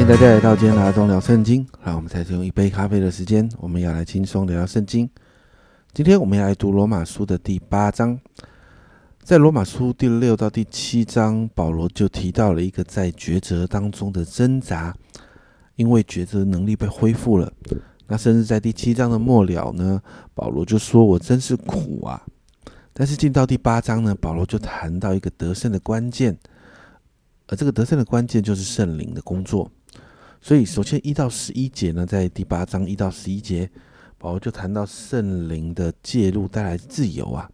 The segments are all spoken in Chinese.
欢迎大家来到今天的阿忠聊圣经。让我们再次用一杯咖啡的时间，我们要来轻松聊聊圣经。今天我们要来读罗马书的第八章。在罗马书第六到第七章，保罗就提到了一个在抉择当中的挣扎，因为抉择能力被恢复了。那甚至在第七章的末了呢，保罗就说：“我真是苦啊！”但是进到第八章呢，保罗就谈到一个得胜的关键，而这个得胜的关键就是圣灵的工作。所以，首先一到十一节呢，在第八章一到十一节，保罗就谈到圣灵的介入带来自由啊。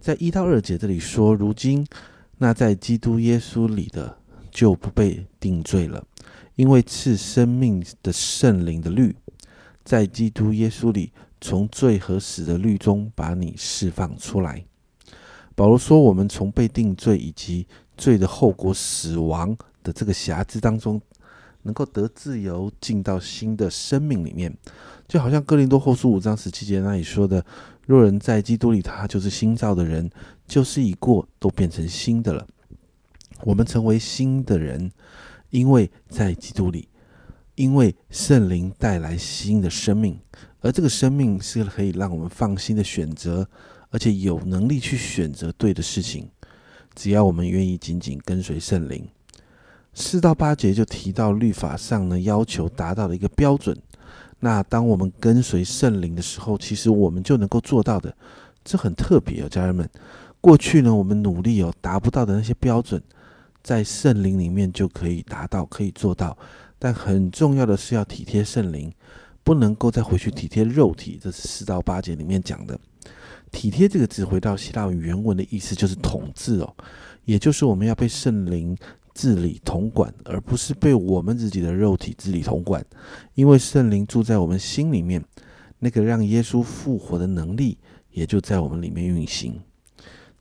在一到二节这里说，如今那在基督耶稣里的就不被定罪了，因为赐生命的圣灵的律。在基督耶稣里，从罪和死的律中把你释放出来。保罗说：“我们从被定罪以及罪的后果死亡的这个瑕疵当中，能够得自由，进到新的生命里面。就好像哥林多后书五章十七节那里说的：‘若人在基督里，他就是新造的人，旧事已过，都变成新的了。’我们成为新的人，因为在基督里。”因为圣灵带来新的生命，而这个生命是可以让我们放心的选择，而且有能力去选择对的事情。只要我们愿意紧紧跟随圣灵。四到八节就提到律法上呢要求达到的一个标准。那当我们跟随圣灵的时候，其实我们就能够做到的。这很特别哦，家人们。过去呢，我们努力有达不到的那些标准，在圣灵里面就可以达到，可以做到。但很重要的是要体贴圣灵，不能够再回去体贴肉体。这是四到八节里面讲的。体贴这个字回到希腊原文的意思就是统治哦，也就是我们要被圣灵治理统管，而不是被我们自己的肉体治理统管。因为圣灵住在我们心里面，那个让耶稣复活的能力也就在我们里面运行。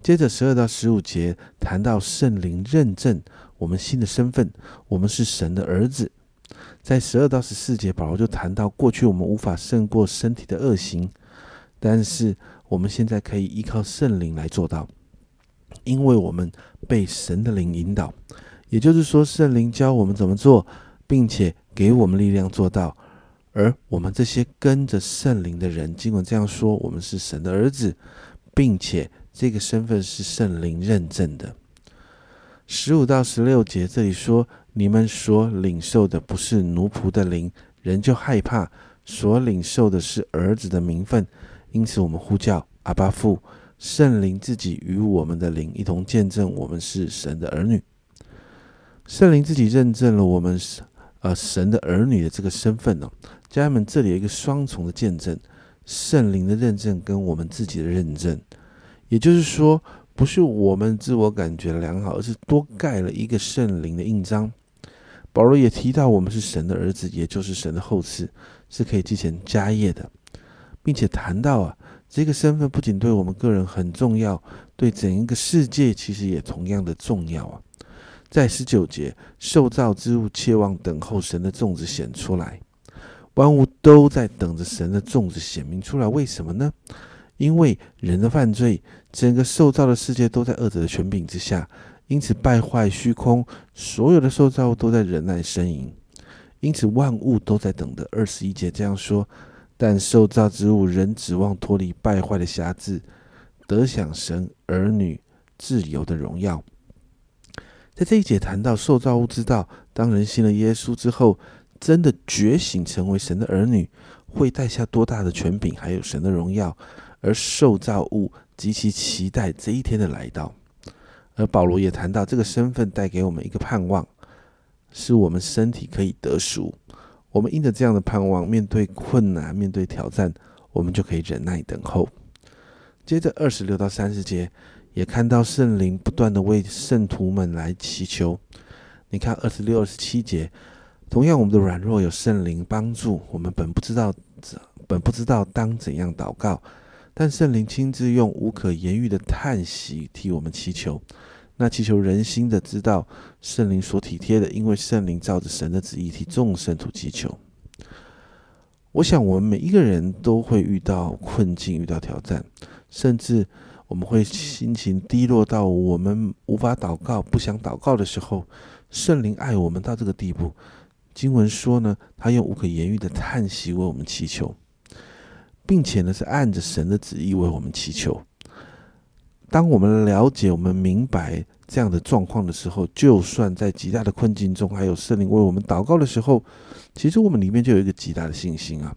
接着十二到十五节谈到圣灵认证我们新的身份，我们是神的儿子。在十二到十四节，保罗就谈到过去我们无法胜过身体的恶行，但是我们现在可以依靠圣灵来做到，因为我们被神的灵引导，也就是说，圣灵教我们怎么做，并且给我们力量做到。而我们这些跟着圣灵的人，尽管这样说，我们是神的儿子，并且这个身份是圣灵认证的。十五到十六节这里说。你们所领受的不是奴仆的灵，人就害怕；所领受的是儿子的名分，因此我们呼叫阿巴父。圣灵自己与我们的灵一同见证，我们是神的儿女。圣灵自己认证了我们呃神的儿女的这个身份哦。家人们，这里有一个双重的见证：圣灵的认证跟我们自己的认证，也就是说，不是我们自我感觉良好，而是多盖了一个圣灵的印章。保罗也提到，我们是神的儿子，也就是神的后嗣，是可以继承家业的，并且谈到啊，这个身份不仅对我们个人很重要，对整一个世界其实也同样的重要啊。在十九节，受造之物切望等候神的种子显出来，万物都在等着神的种子显明出来。为什么呢？因为人的犯罪，整个受造的世界都在恶者的权柄之下。因此败坏虚空，所有的受造物都在忍耐呻吟，因此万物都在等着。二十一节这样说：但受造之物仍指望脱离败坏的辖制，得享神儿女自由的荣耀。在这一节谈到受造物知道，当人信了耶稣之后，真的觉醒成为神的儿女，会带下多大的权柄，还有神的荣耀，而受造物极其期待这一天的来到。而保罗也谈到，这个身份带给我们一个盼望，是我们身体可以得赎。我们因着这样的盼望，面对困难、面对挑战，我们就可以忍耐等候。接着二十六到三十节，也看到圣灵不断的为圣徒们来祈求。你看二十六、二十七节，同样我们的软弱有圣灵帮助，我们本不知道本不知道当怎样祷告。但圣灵亲自用无可言喻的叹息替我们祈求，那祈求人心的知道圣灵所体贴的，因为圣灵照着神的旨意替众圣徒祈求。我想我们每一个人都会遇到困境，遇到挑战，甚至我们会心情低落到我们无法祷告、不想祷告的时候，圣灵爱我们到这个地步，经文说呢，他用无可言喻的叹息为我们祈求，并且呢是按着神的旨意为我们祈求。当我们了解、我们明白这样的状况的时候，就算在极大的困境中，还有圣灵为我们祷告的时候，其实我们里面就有一个极大的信心啊。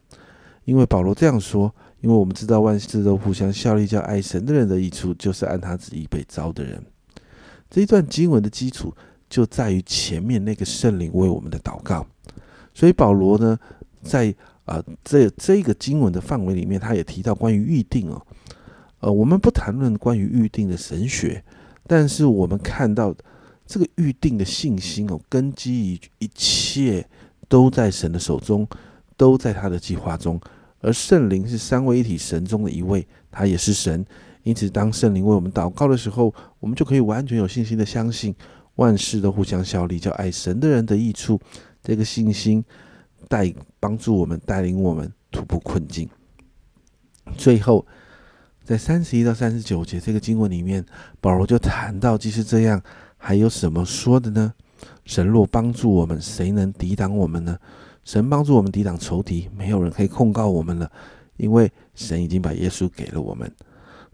因为保罗这样说：，因为我们知道万事都互相效力，叫爱神的人的益处，就是按他旨意被招的人。这一段经文的基础就在于前面那个圣灵为我们的祷告。所以保罗呢，在啊这这个经文的范围里面，他也提到关于预定哦。呃，我们不谈论关于预定的神学，但是我们看到这个预定的信心哦，根基于一切都在神的手中，都在他的计划中。而圣灵是三位一体神中的一位，他也是神。因此，当圣灵为我们祷告的时候，我们就可以完全有信心的相信万事都互相效力，叫爱神的人的益处。这个信心带帮助我们，带领我们突破困境。最后。在三十一到三十九节这个经文里面，保罗就谈到，即使这样，还有什么说的呢？神若帮助我们，谁能抵挡我们呢？神帮助我们抵挡仇敌，没有人可以控告我们了，因为神已经把耶稣给了我们。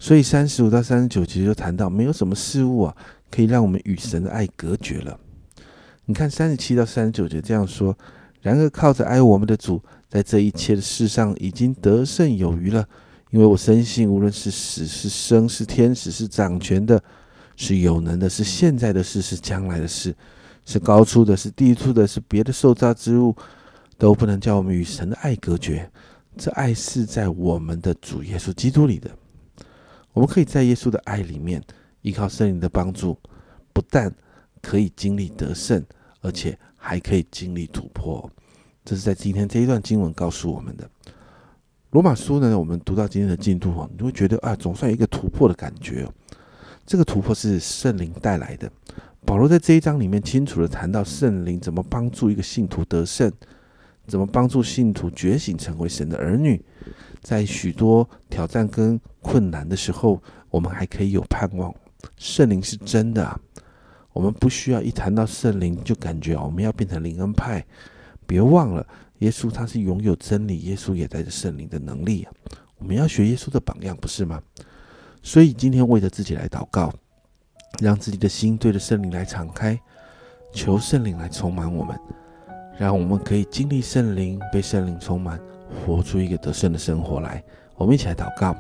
所以三十五到三十九节就谈到，没有什么事物啊，可以让我们与神的爱隔绝了。你看三十七到三十九节这样说：然而靠着爱我们的主，在这一切的事上已经得胜有余了。因为我深信，无论是死是生，是天使是掌权的，是有能的，是现在的事是将来的事，是高处的，是低处的，是别的受造之物，都不能叫我们与神的爱隔绝。这爱是在我们的主耶稣基督里的。我们可以在耶稣的爱里面，依靠圣灵的帮助，不但可以经历得胜，而且还可以经历突破。这是在今天这一段经文告诉我们的。罗马书呢？我们读到今天的进度哦，你会觉得啊，总算有一个突破的感觉。这个突破是圣灵带来的。保罗在这一章里面清楚的谈到圣灵怎么帮助一个信徒得胜，怎么帮助信徒觉醒成为神的儿女。在许多挑战跟困难的时候，我们还可以有盼望。圣灵是真的，我们不需要一谈到圣灵就感觉我们要变成灵恩派。别忘了。耶稣他是拥有真理，耶稣也带着圣灵的能力啊！我们要学耶稣的榜样，不是吗？所以今天为着自己来祷告，让自己的心对着圣灵来敞开，求圣灵来充满我们，让我们可以经历圣灵，被圣灵充满，活出一个得胜的生活来。我们一起来祷告，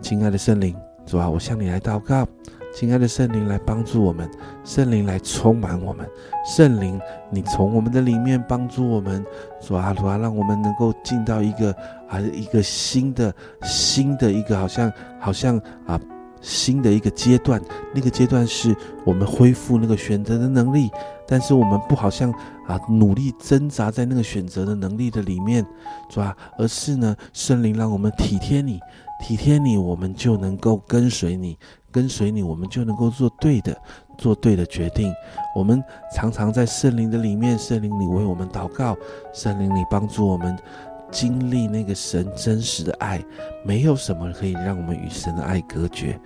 亲爱的圣灵，主啊，我向你来祷告。亲爱的圣灵来帮助我们，圣灵来充满我们，圣灵，你从我们的里面帮助我们，主啊，主啊，让我们能够进到一个啊一个新的新的一个好像好像啊新的一个阶段，那个阶段是我们恢复那个选择的能力，但是我们不好像啊努力挣扎在那个选择的能力的里面，是吧，而是呢圣灵让我们体贴你，体贴你，我们就能够跟随你。跟随你，我们就能够做对的，做对的决定。我们常常在圣灵的里面，圣灵里为我们祷告，圣灵里帮助我们经历那个神真实的爱。没有什么可以让我们与神的爱隔绝。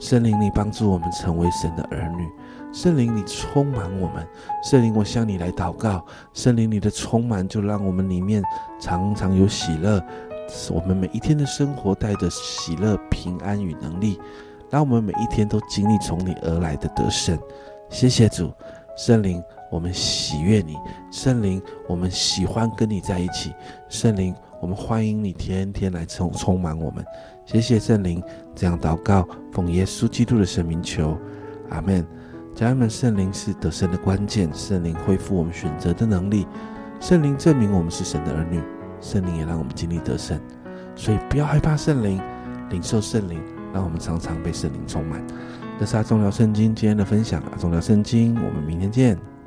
圣灵里帮助我们成为神的儿女，圣灵里充满我们。圣灵，我向你来祷告，圣灵里的充满就让我们里面常常有喜乐，我们每一天的生活带着喜乐、平安与能力。让我们每一天都经历从你而来的得胜，谢谢主圣灵，我们喜悦你，圣灵，我们喜欢跟你在一起，圣灵，我们欢迎你天天来充充满我们，谢谢圣灵，这样祷告，奉耶稣基督的圣名求，阿门。家人们，圣灵是得胜的关键，圣灵恢复我们选择的能力，圣灵证明我们是神的儿女，圣灵也让我们经历得胜，所以不要害怕圣灵，领受圣灵。让我们常常被圣灵充满。这是阿忠聊圣经今天的分享，阿忠聊圣经，我们明天见。